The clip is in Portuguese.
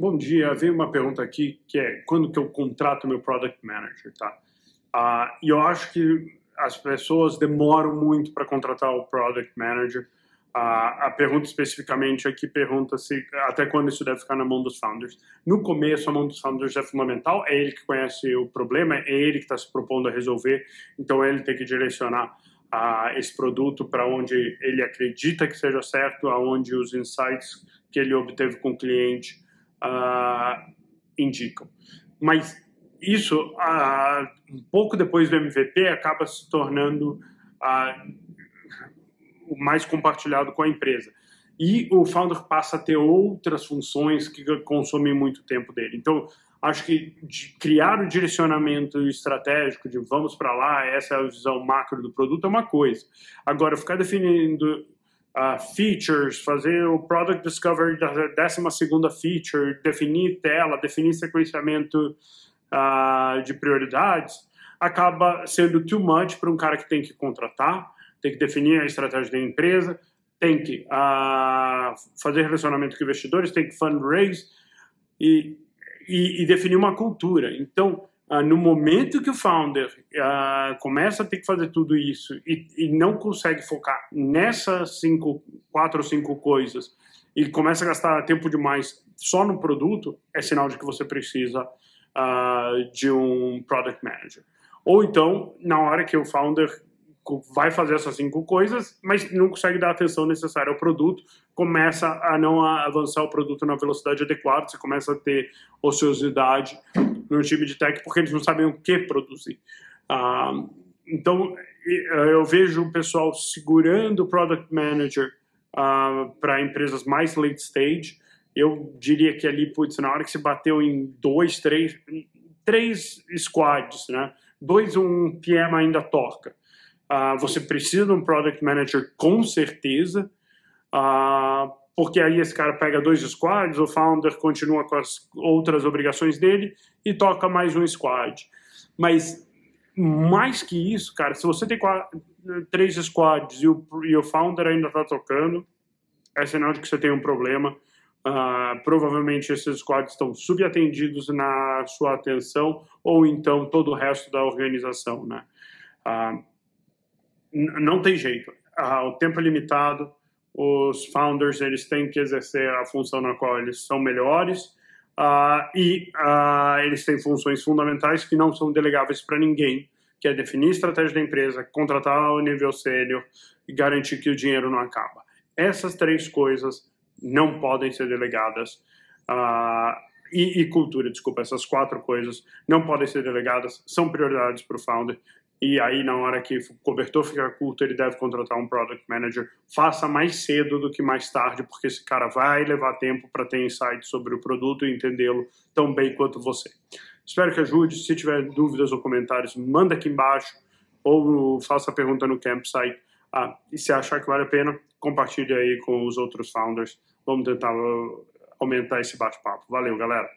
Bom dia, veio uma pergunta aqui que é quando que eu contrato meu product manager, tá? Uh, e eu acho que as pessoas demoram muito para contratar o product manager. Uh, a pergunta especificamente aqui pergunta se até quando isso deve ficar na mão dos founders. No começo, a mão dos founders é fundamental, é ele que conhece o problema, é ele que está se propondo a resolver, então ele tem que direcionar uh, esse produto para onde ele acredita que seja certo, aonde os insights que ele obteve com o cliente uh, indicam. Mas isso, uh, um pouco depois do MVP, acaba se tornando uh, o mais compartilhado com a empresa. E o founder passa a ter outras funções que consomem muito tempo dele. Então, acho que criar o direcionamento estratégico de vamos para lá, essa é a visão macro do produto, é uma coisa. Agora, ficar definindo uh, features, fazer o product discovery da 12 feature, definir tela, definir sequenciamento uh, de prioridades, acaba sendo too much para um cara que tem que contratar, tem que definir a estratégia da empresa, tem que uh, fazer relacionamento com investidores, tem que fundraise e, e, e definir uma cultura. Então, Uh, no momento que o founder uh, começa a ter que fazer tudo isso e, e, não consegue focar nessas cinco, quatro ou cinco coisas e começa a gastar tempo demais só no produto, é sinal de que você precisa uh, de um product manager. Ou então, na hora que o founder vai fazer essas cinco coisas, mas não consegue dar a atenção necessária ao produto, começa a não avançar o produto na velocidade adequada, você começa a ter ociosidade no time de tech porque eles não sabem o que produzir. Uh, então, eu vejo o pessoal segurando o product manager ah, para empresas mais late stage. Eu diria que ali, putz, na hora que se bateu em dois, três, três squads, né? Dois, um PM ainda toca. Uh, você precisa de um product manager com certeza, uh, porque aí esse cara pega dois squads, o founder continua com as outras obrigações dele e toca mais um squad. Mas mais que isso, cara, se você tem quatro, três squads e o, e o founder ainda está tocando, é sinal de que você tem um problema. Uh, provavelmente esses squads estão subatendidos na sua atenção ou então todo o resto da organização, né? Uh, não tem jeito. Uh, o tempo é limitado, os founders eles têm que exercer a função na qual eles são melhores uh, e uh, eles têm funções fundamentais que não são delegáveis para ninguém, que é definir a estratégia da empresa, contratar o nível sênior e garantir que o dinheiro não acaba. Essas três coisas não podem ser delegadas. Uh, e, e, cultura, desculpa, essas quatro coisas não podem ser delegadas, são prioridades para o founder e aí na hora que o cobertor ficar curto, ele deve contratar um product manager. Faça mais cedo do que mais tarde, porque esse cara vai levar tempo para ter insight sobre o produto e entendê-lo tão bem quanto você. Espero que ajude. Se tiver dúvidas ou comentários, manda aqui embaixo ou faça a pergunta no campsite. Ah, e se achar que vale a pena, compartilhe aí com os outros founders. Vamos tentar uh, aumentar esse bate-papo. Valeu, galera!